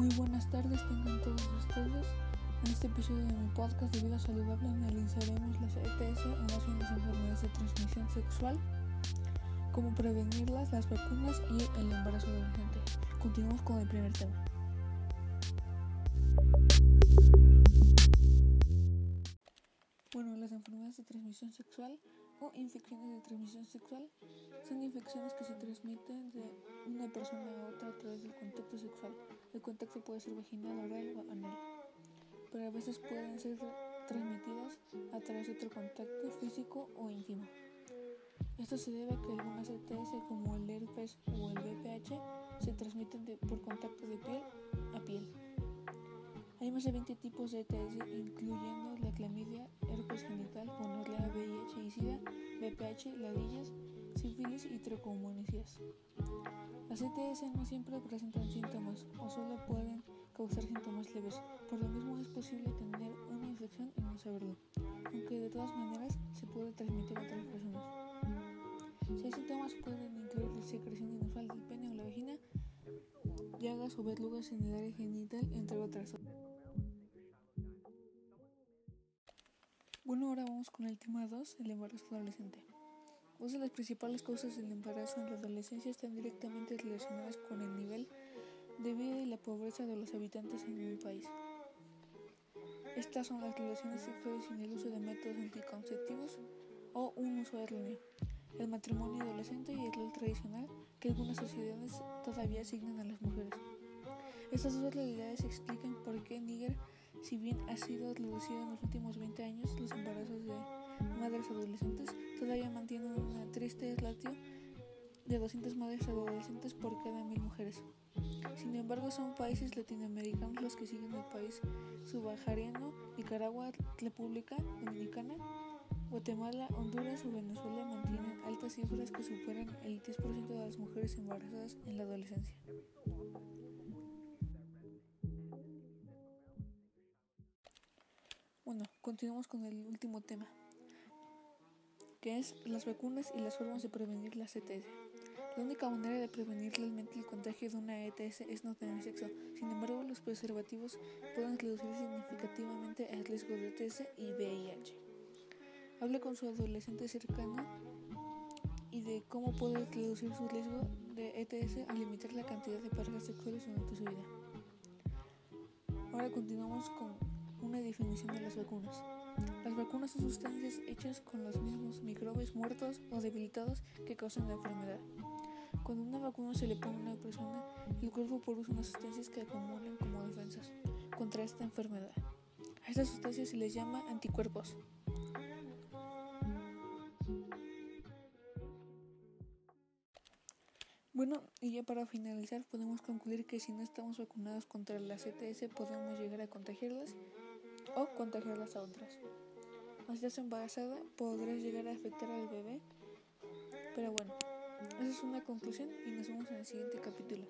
Muy buenas tardes tengan todos ustedes. En este episodio de mi podcast de vida saludable analizaremos las ETS o las enfermedades de transmisión sexual, cómo prevenirlas, las vacunas y el embarazo adolescente. Continuamos con el primer tema. Bueno, las enfermedades de transmisión sexual o infecciones de transmisión sexual son infecciones que se transmiten de una persona a otra a través del contacto sexual. El contacto puede ser vaginal, oral o anal, pero a veces pueden ser transmitidas a través de otro contacto físico o íntimo. Esto se debe a que algunas ETS como el herpes o el VPH se transmiten por contacto de piel a piel. Hay más de 20 tipos de ETS, incluyendo la clamidia, herpes genital, VPH, ladillas, sífilis y tricomonicias. Las ETS no siempre presentan síntomas o solo pueden causar síntomas leves. Por lo mismo es posible tener una infección y no saberlo, aunque de todas maneras se puede transmitir a otras personas. Si hay síntomas pueden incluir la secreción inusual del pene o la vagina, llagas o verrugas en el área genital, entre otras. Bueno, ahora vamos con el tema 2, el embarazo adolescente. Dos de las principales causas del embarazo en la adolescencia están directamente relacionadas con el nivel de vida y la pobreza de los habitantes en un país. Estas son las relaciones sexuales sin el uso de métodos anticonceptivos o un uso erróneo, el matrimonio adolescente y el rol tradicional que algunas sociedades todavía asignan a las mujeres. Estas dos realidades explican por qué Níger si bien ha sido reducido en los últimos 20 años, los embarazos de madres adolescentes todavía mantienen una triste ratio de 200 madres adolescentes por cada mil mujeres. Sin embargo, son países latinoamericanos los que siguen el país subsahariano, Nicaragua, República Dominicana, Guatemala, Honduras o Venezuela mantienen altas cifras que superan el 10% de las mujeres embarazadas en la adolescencia. Bueno, continuamos con el último tema, que es las vacunas y las formas de prevenir las ETS. La única manera de prevenir realmente el contagio de una ETS es no tener sexo. Sin embargo, los preservativos pueden reducir significativamente el riesgo de ETS y VIH. Hable con su adolescente cercano y de cómo puede reducir su riesgo de ETS al limitar la cantidad de parejas sexuales durante su vida. Ahora continuamos con una definición de las vacunas. Las vacunas son sustancias hechas con los mismos microbios muertos o debilitados que causan la enfermedad. Cuando una vacuna se le pone a una persona, el cuerpo produce unas sustancias que acumulan como defensas contra esta enfermedad. A estas sustancias se les llama anticuerpos. Bueno, y ya para finalizar podemos concluir que si no estamos vacunados contra la CTS podemos llegar a contagiarlas o contagiarlas a otras. Si estás embarazada, podrás llegar a afectar al bebé. Pero bueno, esa es una conclusión y nos vemos en el siguiente capítulo.